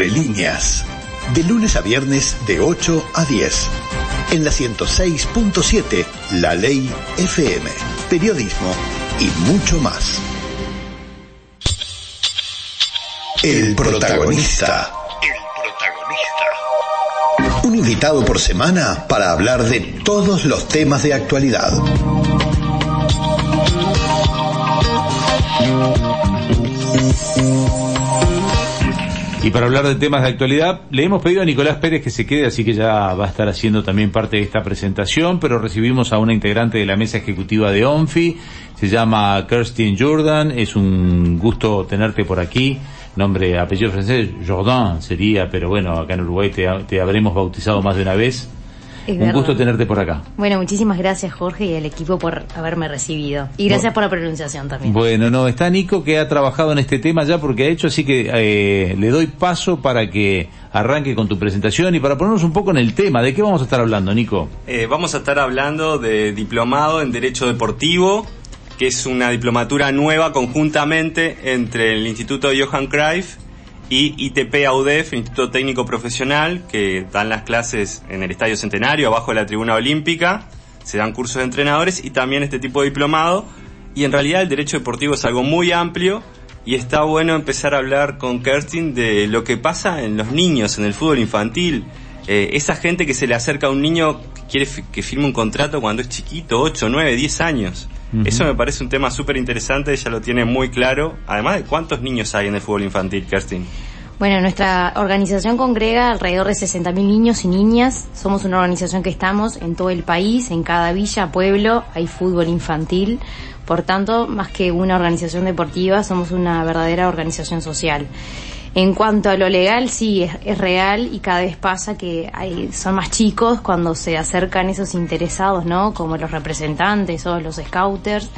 De líneas. De lunes a viernes de 8 a 10. En la 106.7, La Ley FM. Periodismo y mucho más. El protagonista. El protagonista. Un invitado por semana para hablar de todos los temas de actualidad. Y para hablar de temas de actualidad, le hemos pedido a Nicolás Pérez que se quede, así que ya va a estar haciendo también parte de esta presentación, pero recibimos a una integrante de la mesa ejecutiva de ONFI, se llama Kirstin Jordan, es un gusto tenerte por aquí, nombre, apellido francés, Jordan sería, pero bueno, acá en Uruguay te, te habremos bautizado más de una vez. Es Un verdad. gusto tenerte por acá. Bueno, muchísimas gracias Jorge y al equipo por haberme recibido. Y gracias por la pronunciación también. Bueno, no, está Nico que ha trabajado en este tema ya porque ha hecho, así que eh, le doy paso para que arranque con tu presentación y para ponernos un poco en el tema. ¿De qué vamos a estar hablando, Nico? Eh, vamos a estar hablando de diplomado en Derecho Deportivo, que es una diplomatura nueva conjuntamente entre el Instituto Johan Cruyff y ITP AUDEF, Instituto Técnico Profesional, que dan las clases en el Estadio Centenario, abajo de la Tribuna Olímpica, se dan cursos de entrenadores y también este tipo de diplomado. Y en realidad el derecho deportivo es algo muy amplio y está bueno empezar a hablar con Kerstin de lo que pasa en los niños, en el fútbol infantil. Eh, esa gente que se le acerca a un niño que quiere que firme un contrato cuando es chiquito, 8, 9, 10 años. Eso me parece un tema súper interesante, ella lo tiene muy claro. Además de cuántos niños hay en el fútbol infantil, Kerstin. Bueno, nuestra organización congrega alrededor de 60.000 niños y niñas. Somos una organización que estamos en todo el país, en cada villa, pueblo, hay fútbol infantil. Por tanto, más que una organización deportiva, somos una verdadera organización social. En cuanto a lo legal, sí, es, es real y cada vez pasa que hay, son más chicos cuando se acercan esos interesados, ¿no? Como los representantes o los scouters,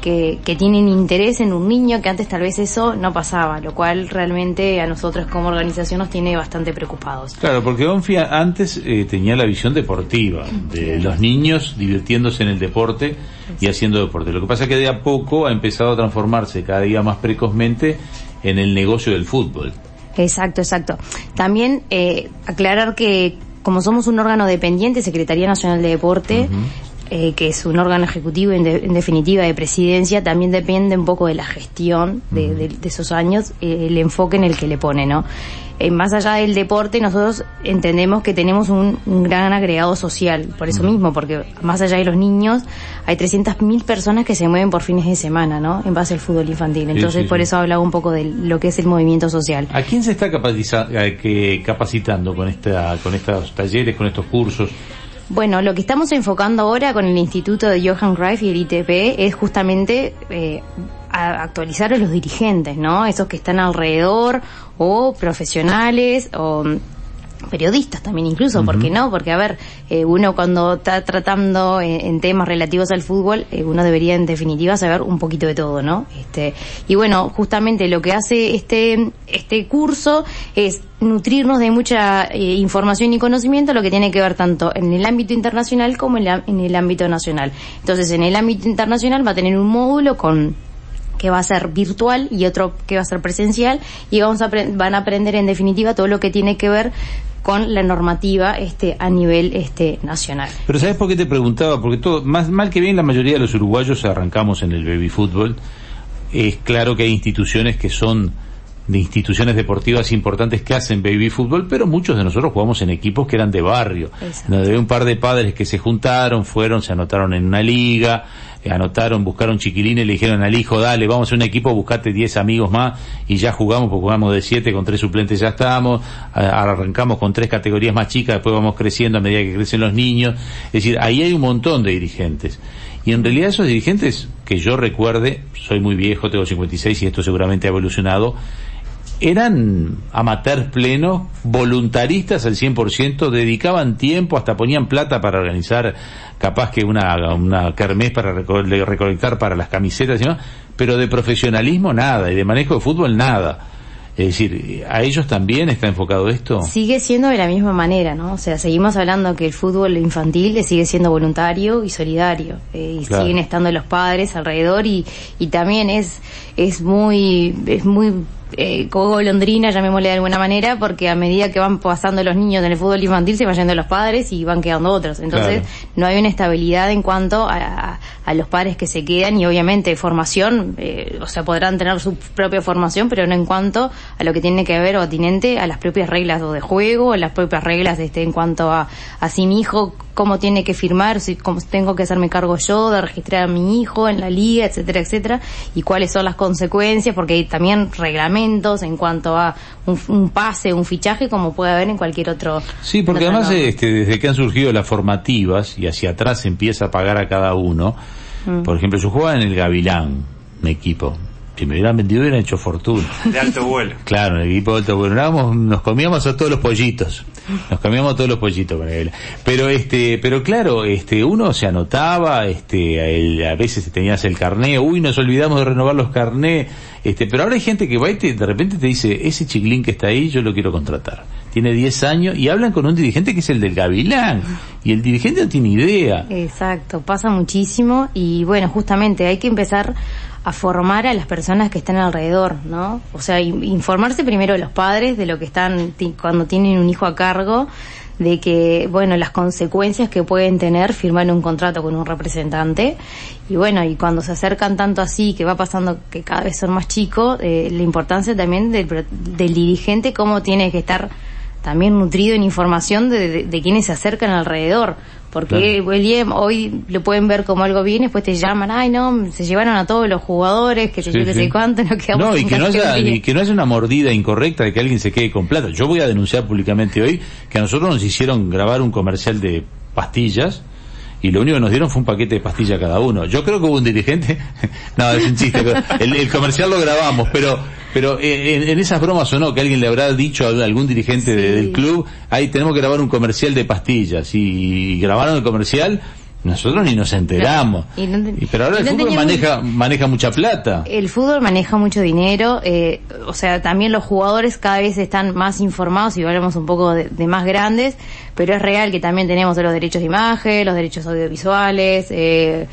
que, que tienen interés en un niño que antes tal vez eso no pasaba, lo cual realmente a nosotros como organización nos tiene bastante preocupados. Claro, porque Onfia antes eh, tenía la visión deportiva, de los niños divirtiéndose en el deporte y haciendo deporte. Lo que pasa es que de a poco ha empezado a transformarse cada día más precozmente en el negocio del fútbol. Exacto, exacto. También eh, aclarar que como somos un órgano dependiente, Secretaría Nacional de Deporte, eh, que es un órgano ejecutivo en, de- en definitiva de presidencia, también depende un poco de la gestión de, de- de esos años, eh, el enfoque en el que le pone, ¿no? Eh, más allá del deporte, nosotros entendemos que tenemos un, un gran agregado social, por eso mismo, porque más allá de los niños, hay 300.000 personas que se mueven por fines de semana, ¿no? En base al fútbol infantil. Entonces, sí, por sí. eso hablaba un poco de lo que es el movimiento social. ¿A quién se está eh, que- capacitando con, esta, con estos talleres, con estos cursos? Bueno, lo que estamos enfocando ahora con el Instituto de Johan Cruyff y el ITP es justamente eh, a- actualizar a los dirigentes, ¿no? Esos que están alrededor o profesionales o periodistas también incluso, ¿por qué no? Porque a ver, eh, uno cuando está tratando en, en temas relativos al fútbol, eh, uno debería en definitiva saber un poquito de todo, ¿no? Este, y bueno, justamente lo que hace este, este curso es nutrirnos de mucha eh, información y conocimiento, lo que tiene que ver tanto en el ámbito internacional como en, la- en el ámbito nacional. Entonces, en el ámbito internacional va a tener un módulo con que va a ser virtual y otro que va a ser presencial y vamos a van a aprender en definitiva todo lo que tiene que ver con la normativa este a nivel este nacional. Pero ¿sabes por qué te preguntaba? Porque todo, más mal que bien la mayoría de los uruguayos arrancamos en el baby fútbol. Es claro que hay instituciones que son de instituciones deportivas importantes que hacen baby fútbol, pero muchos de nosotros jugamos en equipos que eran de barrio. Donde había un par de padres que se juntaron, fueron, se anotaron en una liga, eh, anotaron, buscaron chiquilines y le dijeron al hijo, dale, vamos a un equipo, buscate 10 amigos más y ya jugamos, porque jugamos de 7 con tres suplentes ya estamos, arrancamos con tres categorías más chicas, después vamos creciendo a medida que crecen los niños. Es decir, ahí hay un montón de dirigentes. Y en realidad esos dirigentes, que yo recuerde, soy muy viejo, tengo 56 y esto seguramente ha evolucionado, eran amateurs plenos, voluntaristas al 100%, dedicaban tiempo, hasta ponían plata para organizar capaz que una, una kermés para reco- recolectar para las camisetas y demás, pero de profesionalismo nada, y de manejo de fútbol nada. Es decir, ¿a ellos también está enfocado esto? Sigue siendo de la misma manera, ¿no? O sea, seguimos hablando que el fútbol infantil sigue siendo voluntario y solidario. eh, y Claro. siguen estando los padres alrededor y, y también es, es muy, es muy eh, golondrina, llamémosle de alguna manera, porque a medida que van pasando los niños en el fútbol infantil se van yendo los padres y van quedando otros. Entonces no hay una estabilidad en cuanto a, a, los padres que se quedan y obviamente formación, eh, o sea, podrán tener su propia formación, pero no en cuanto a lo que tiene que ver o atinente a las propias reglas de juego, o las propias reglas este, en cuanto a, a si mi hijo cómo tiene que firmar, si cómo tengo que hacerme cargo yo de registrar a mi hijo en la liga, etcétera, etcétera, y cuáles son las consecuencias, porque hay también reglamentos en cuanto a un, pase, un fichaje, como puede haber en cualquier otro. Sí, porque además este, desde que han surgido las formativas y hacia atrás se empieza a pagar a cada uno, mm. por ejemplo, yo jugaba en el Gavilán, mi equipo, si me hubieran vendido hubieran hecho fortuna. De alto vuelo. Claro, el equipo de alto vuelo. nos comíamos a todos los pollitos. Nos comíamos a todos los pollitos con él. Pero este, pero claro, este, uno se anotaba, este, a veces tenías el carné, uy, nos olvidamos de renovar los carnés, este, pero ahora hay gente que va y de repente te dice, ese chiquilín que está ahí, yo lo quiero contratar. Tiene 10 años y hablan con un dirigente que es el del Gavilán. Y el dirigente no tiene idea. Exacto, pasa muchísimo y bueno, justamente hay que empezar a formar a las personas que están alrededor, ¿no? O sea, informarse primero de los padres de lo que están cuando tienen un hijo a cargo, de que, bueno, las consecuencias que pueden tener firmar un contrato con un representante. Y bueno, y cuando se acercan tanto así, que va pasando que cada vez son más chicos, eh, la importancia también del, del dirigente, cómo tiene que estar también nutrido en información de, de quienes se acercan alrededor. Porque hoy lo pueden ver como algo bien, después te llaman, ay no, se llevaron a todos los jugadores, que se yo sé cuánto, no quedamos No, y que no, haya, y que no haya una mordida incorrecta de que alguien se quede con plata. Yo voy a denunciar públicamente hoy que a nosotros nos hicieron grabar un comercial de pastillas, y lo único que nos dieron fue un paquete de pastillas cada uno. Yo creo que hubo un dirigente, no, es un chiste, el, comercial lo grabamos, pero pero eh, en, esas bromas o no, que alguien le habrá dicho a algún dirigente del club, ahí tenemos que grabar un comercial de pastillas, y, grabaron el comercial, nosotros ni nos enteramos. pero ahora el fútbol maneja, maneja mucha plata. El fútbol maneja mucho dinero, eh, o sea, también los jugadores cada vez están más informados y hablamos un poco de, de, más grandes, pero es real que también tenemos los derechos de imagen, los derechos audiovisuales, eh,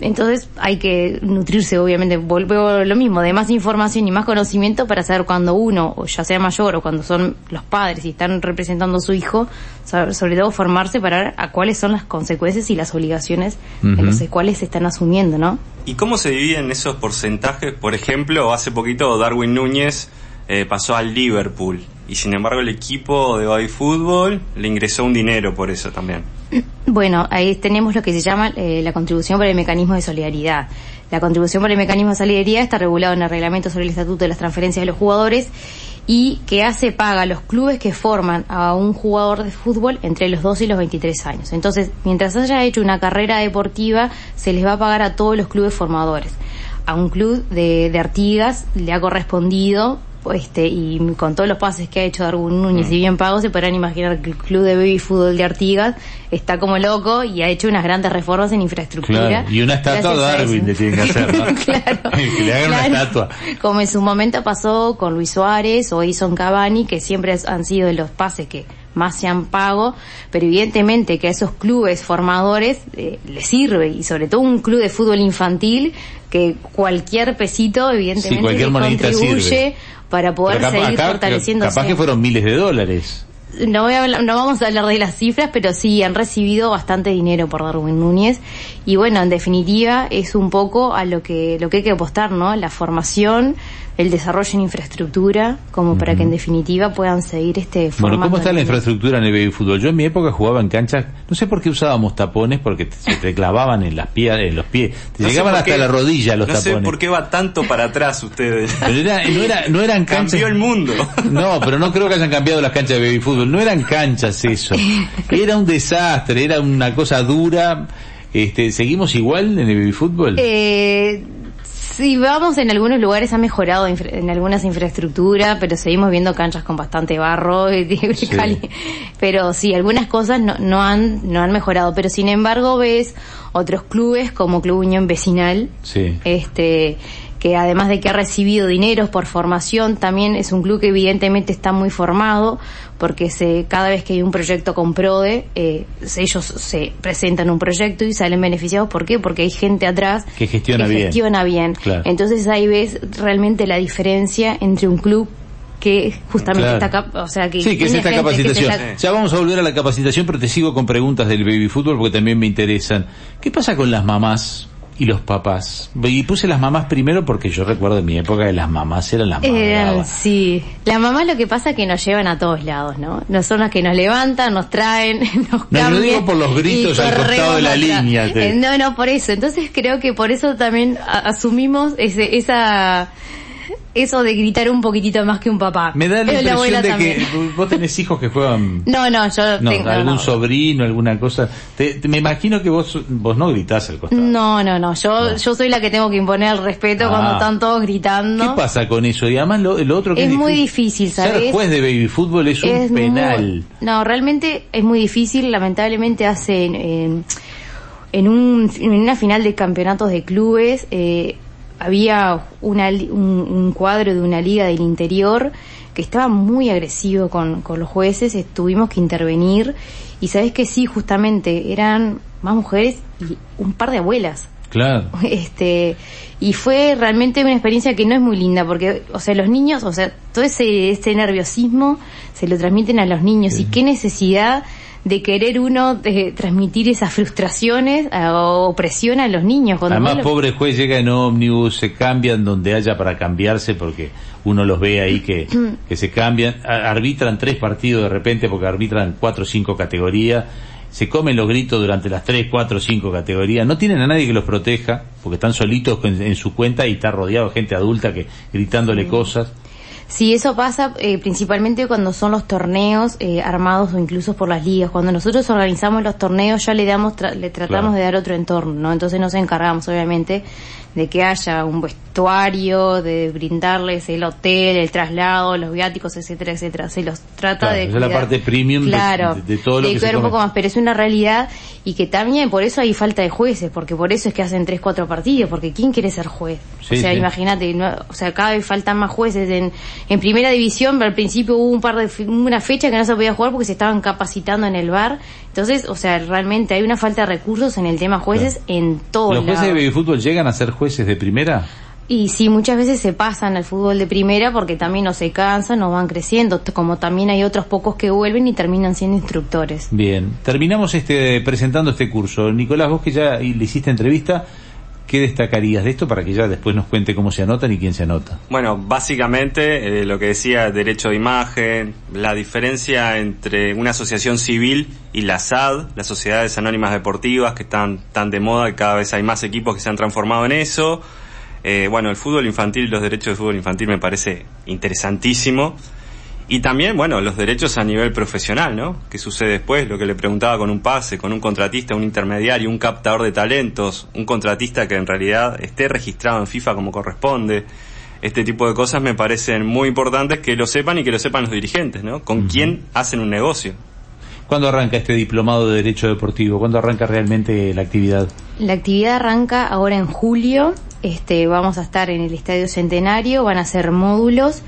entonces hay que nutrirse, obviamente, vuelvo lo mismo, de más información y más conocimiento para saber cuando uno, o ya sea mayor o cuando son los padres y están representando a su hijo, sobre todo formarse para ver a cuáles son las consecuencias y las obligaciones en las cuales se están asumiendo, ¿no? ¿Y cómo se dividen esos porcentajes? Por ejemplo, hace poquito Darwin Núñez eh, pasó al Liverpool y sin embargo el equipo de Baby Fútbol le ingresó un dinero por eso también. Bueno, ahí tenemos lo que se llama eh, la contribución por el mecanismo de solidaridad. La contribución por el mecanismo de solidaridad está regulado en el reglamento sobre el estatuto de las transferencias de los jugadores y que hace paga a los clubes que forman a un jugador de fútbol entre los 2 y los 23 años. Entonces, mientras haya hecho una carrera deportiva, se les va a pagar a todos los clubes formadores. A un club de, de Artigas le ha correspondido este, y con todos los pases que ha hecho Darwin Núñez mm. y bien pago, se podrán imaginar que el club de baby fútbol de Artigas está como loco y ha hecho unas grandes reformas en infraestructura. Y una estatua de Darwin le tienen que hacer, ¿no? claro, que le hagan una estatua. Como en su momento pasó con Luis Suárez o Ison Cavani, que siempre han sido los pases que más se han pago, pero evidentemente que a esos clubes formadores eh, les sirve y sobre todo un club de fútbol infantil que cualquier pesito evidentemente contribuye para poder seguir fortaleciéndose. Capaz que fueron miles de dólares. No, voy a no vamos a hablar de las cifras, pero sí han recibido bastante dinero por Darwin Núñez. Y bueno, en definitiva, es un poco a lo que, lo que hay que apostar, ¿no? La formación, el desarrollo en infraestructura, como para que en definitiva puedan seguir este Bueno, ¿cómo está la infraestructura en el baby fútbol? Yo en mi época jugaba en canchas, no sé por qué usábamos tapones, porque se te clavaban en las pies, en los pies, te llegaban hasta la rodilla los tapones. No sé por qué va tanto para atrás ustedes. Pero no, era, no eran canchas. Cambió el mundo. No, pero no creo que hayan cambiado las canchas de baby fútbol. No eran canchas eso. Era un desastre, era una cosa dura. Este, ¿Seguimos igual en el baby fútbol? Eh Sí, vamos en algunos lugares ha mejorado en algunas infraestructuras, pero seguimos viendo canchas con bastante barro, pero sí, algunas cosas no, no han no han mejorado, pero sin embargo ves otros clubes como Club Unión Vecinal, este que además de que ha recibido dineros por formación, también es un club que evidentemente está muy formado, porque se, cada vez que hay un proyecto con PRODE, eh, ellos se presentan un proyecto y salen beneficiados. ¿Por qué? Porque hay gente atrás que gestiona bien. Gestiona bien. Entonces ahí ves realmente la diferencia entre un club que justamente está o sea que sí que es esta capacitación ya vamos a volver a la capacitación pero te sigo con preguntas del baby fútbol porque también me interesan qué pasa con las mamás y los papás. Y puse las mamás primero porque yo recuerdo en mi época que las mamás eran las mamás. sí, las mamás lo que pasa es que nos llevan a todos lados, ¿no? No son las que nos levantan, nos traen, nos cambian. No, lo digo por los gritos al costado de la línea. Eh, no, no, por eso. Entonces creo que por eso también asumimos ese, esa eso de gritar un poquitito más que un papá. Me da la impresión de que vos tenés hijos que juegan. No, no, yo no, tengo. Algún sobrino, alguna cosa. Te, me imagino que vos vos no gritás al costado. No, no, no. Yo yo soy la que tengo que imponer el respeto ah. cuando están todos gritando. ¿Qué pasa con eso? Y además lo, otro que es, muy difícil, ¿sabes? Ser juez de baby fútbol es, un penal. no, realmente es muy difícil. Lamentablemente hace en, en, un, en una final de campeonatos de clubes. Eh, había una, un, cuadro de una liga del interior que estaba muy agresivo con, con los jueces, tuvimos que intervenir y sabes que sí, justamente eran más mujeres y un par de abuelas. Claro. Este, y fue realmente una experiencia que no es muy linda porque, o sea, los niños, o sea, todo ese, ese nerviosismo se lo transmiten a los niños y qué necesidad de querer uno de transmitir esas frustraciones eh, o presión a los niños. Cuando Además, pobre juez llega en ómnibus, se cambian donde haya para cambiarse porque uno los ve ahí que, que se cambian, arbitran tres partidos de repente porque arbitran cuatro o cinco categorías, se comen los gritos durante las tres, cuatro o cinco categorías, no tienen a nadie que los proteja porque están solitos en, su cuenta y está rodeado de gente adulta que gritándole cosas. Sí, eso pasa eh, principalmente cuando son los torneos eh, armados o incluso por las ligas. Cuando nosotros organizamos los torneos ya le damos, le tratamos de dar otro entorno, ¿no? Entonces nos encargamos obviamente de que haya un vestuario, de brindarles el hotel, el traslado, los viáticos, etcétera, etcétera. Se los trata de... Es la parte premium claro, de, todo lo de que un poco más, pero es una realidad y que también por eso hay falta de jueces, porque por eso es que hacen tres, cuatro partidos, porque ¿quién quiere ser juez? o sea, imagínate, o sea, cada vez faltan más jueces. En, en primera división, pero al principio hubo un par de, una fecha que no se podía jugar porque se estaban capacitando en el bar. Entonces, o sea, realmente hay una falta de recursos en el tema jueces en todo ¿Los jueces de fútbol llegan a ser jueces de primera? Y sí, muchas veces se pasan al fútbol de primera porque también no se cansan, no van creciendo, como también hay otros pocos que vuelven y terminan siendo instructores. Bien, terminamos este presentando este curso. Nicolás, vos que ya le hiciste entrevista, ¿qué destacarías de esto para que ya después nos cuente cómo se anotan y quién se anota? Bueno, básicamente eh, lo que decía, derecho de imagen, la diferencia entre una asociación civil y la SAD, las Sociedades Anónimas Deportivas, que están tan de moda, y cada vez hay más equipos que se han transformado en eso eh, bueno, el fútbol infantil los derechos de fútbol infantil me parece interesantísimo. Y también, bueno, los derechos a nivel profesional, ¿no? ¿Qué sucede después? Lo que le preguntaba con un pase, con un contratista, un intermediario, un captador de talentos, un contratista que en realidad esté registrado en FIFA como corresponde. Este tipo de cosas me parecen muy importantes que lo sepan y que lo sepan los dirigentes, ¿no? Con quién hacen un negocio. ¿Cuándo arranca este diplomado de Derecho Deportivo? ¿Cuándo arranca realmente la actividad? La actividad arranca ahora en julio este, vamos a estar en el Estadio Centenario, van a ser módulos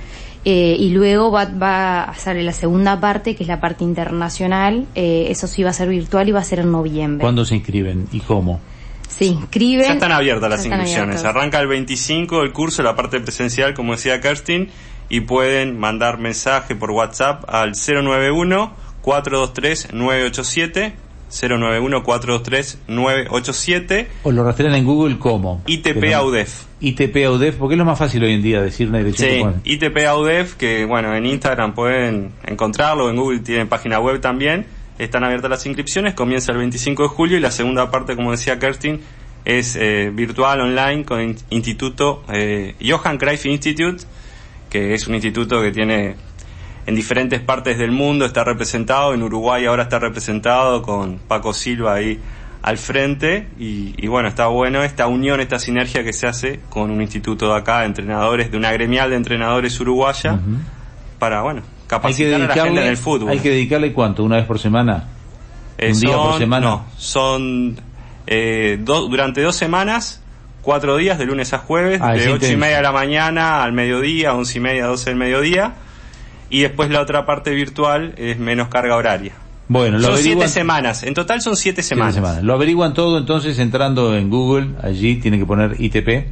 eh, y luego va, va, a ser la segunda parte, que es la parte internacional. Eh, eso sí va a ser virtual y va a ser en noviembre. ¿Cuándo se inscriben y cómo? Se inscriben. Ya están abiertas las inscripciones. Arranca el 25 el curso, la parte presencial, como decía Kerstin, y pueden mandar mensaje por WhatsApp al 091 423 987 091-423-987. O lo rastrean en Google como ITP AUDEF. ITP AUDEF, porque es lo más fácil hoy en día decir una dirección. Sí, ITP AUDEF, que bueno, en Instagram pueden encontrarlo, en Google tienen página web también. Están abiertas las inscripciones, comienza el 25 de julio y la segunda parte, como decía Kerstin, es eh, virtual, online, con el Instituto eh, Johan Cruyff Institute, que es un instituto que tiene en diferentes partes del mundo está representado, en Uruguay ahora está representado con Paco Silva ahí al frente y, bueno, está bueno esta unión, esta sinergia que se hace con un instituto de acá de entrenadores, de una gremial de entrenadores uruguaya para, bueno, capacitar a la gente en el fútbol. ¿Hay que dedicarle cuánto? ¿Una vez por semana? ¿Un día por semana? No, son eh, durante dos semanas cuatro días, de lunes a jueves, Ah, de ocho y media de la mañana al mediodía, once y media, doce del mediodía. Y después la otra parte virtual es menos carga horaria. Bueno, lo son averiguan- siete semanas, en total son siete Siete semanas. semanas. Lo averiguan todo entonces entrando en Google, allí tienen que poner ITP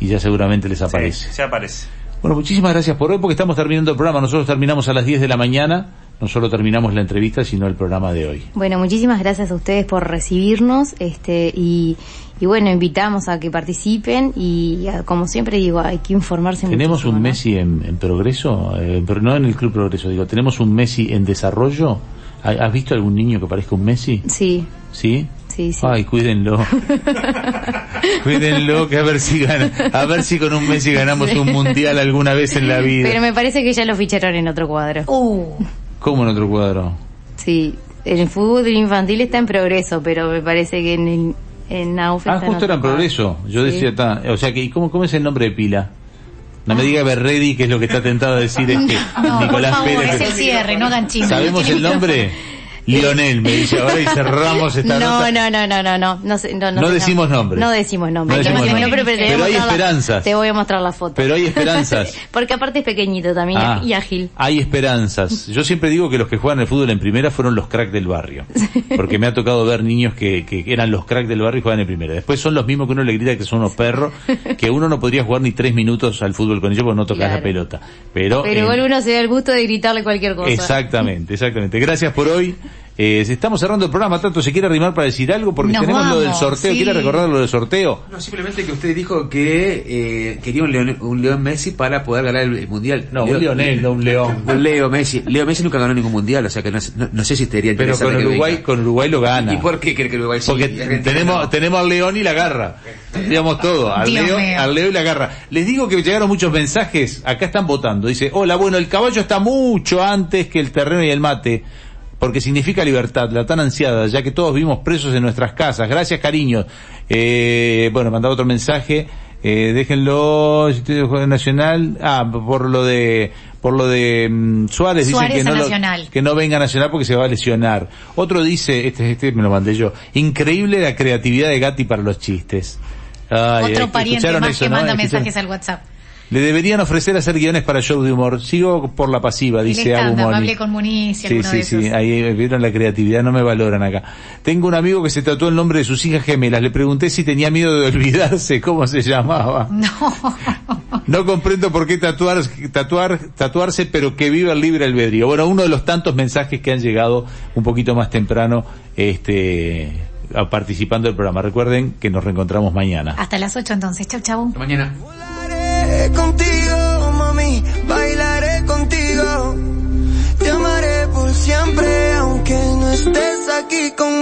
y ya seguramente les Sí, aparece. se aparece. Bueno, muchísimas gracias por hoy porque estamos terminando el programa. Nosotros terminamos a las 10 de la mañana. No solo terminamos la entrevista, sino el programa de hoy. Bueno, muchísimas gracias a ustedes por recibirnos, este, y, y bueno, invitamos a que participen y a- como siempre digo, hay que informarse ¿Tenemos un ¿no? Messi en, en progreso? Eh, pero no en el Club Progreso, digo, ¿tenemos un Messi en desarrollo? ¿Ha- ¿Has visto algún niño que parezca un Messi? Sí, ¿Sí? sí, sí. Ay, cuídenlo. cuídenlo, que a ver si gana, a ver si con un Messi ganamos un mundial alguna vez en la vida. Pero me parece que ya lo ficharon en otro cuadro. ¿Cómo en otro cuadro? Sí, el fútbol infantil está en progreso, pero me parece que en el, en AUF Ah, justo era en progreso. Yo Sí. decía, ta, o sea que, ¿y ¿cómo, ¿cómo es el nombre de pila? No me diga Berredi, que es lo que está tentado a decir este No, por Nicolás favor, Pérez. es el cierre, no hagan chismes. ¿Sabemos el nombre? Lionel, me dice ahora y cerramos esta No, nota. no, no, no, no, no, no, no, No sé- decimos nombres. No decimos nombres. No decimos nombres. pero, Pero hay mostrar la- esperanzas. te voy a mostrar la foto. Pero hay esperanzas. Porque aparte es pequeñito también Ah, y ágil. Hay esperanzas. Yo siempre digo que los que juegan el fútbol en primera fueron los cracks del barrio. Porque me ha tocado ver niños que, que eran los cracks del barrio y juegan en primera. Después son los mismos que uno le grita que son unos perros, que uno no podría jugar ni tres minutos al fútbol con ellos porque no tocas Claro. la pelota. Pero, Pero igual uno se da el gusto de gritarle cualquier cosa. Exactamente, exactamente. Gracias por hoy. Eh, estamos cerrando el programa, Tato, ¿se quiere arrimar para decir algo? Porque Nos tenemos lo del sorteo. sí. ¿Quiere recordar lo del sorteo? No, simplemente que usted dijo que eh, quería un Leon, un León Messi para poder ganar el, el mundial. No, Leo- un Lionel, no un León. Un Leo Messi. Leo Messi nunca ganó ningún mundial, o sea que no, no, no sé si estaría Pero con Uruguay, venga. con Uruguay lo gana. ¿Y por qué cree que Uruguay sí? Porque tenemos, no? tenemos al León y la garra. Digamos todo. Al Dios Leo, mío. al Leo y la garra. Les digo que llegaron muchos mensajes. Acá están votando. Dice, hola, bueno, el caballo está mucho antes que el terreno y el mate. Porque significa libertad, la tan ansiada, ya que todos vivimos presos en nuestras casas. Gracias, cariño. Eh, bueno, mandaba otro mensaje. Eh, déjenlo, Instituto Nacional. Ah, por lo de, por lo de mm, Suárez, dicen Suárez que no, lo- que no venga a Nacional porque se va a lesionar. Otro dice, este, este me lo mandé yo, increíble la creatividad de Gatti para los chistes. Ay, Otro pariente ¿escucharon más eso, que no? manda mensajes al WhatsApp. Le deberían ofrecer hacer guiones para show de humor. Sigo por la pasiva, dice Abu Moni. hablé con Muniz y Sí, sí, de esos. sí, ahí vieron la creatividad, no me valoran acá. Tengo un amigo que se tatuó el nombre de sus hijas gemelas, le pregunté si tenía miedo de olvidarse cómo se llamaba. No. No comprendo por qué tatuar, tatuar, tatuarse, pero que viva el libre albedrío. Bueno, uno de los tantos mensajes que han llegado un poquito más temprano, este, a- participando del programa. Recuerden que nos reencontramos mañana. Hasta las 8 entonces. Chau, chau. Hasta Mañana. Contigo, mami, bailaré contigo. Te amaré por siempre, aunque no estés aquí conmigo.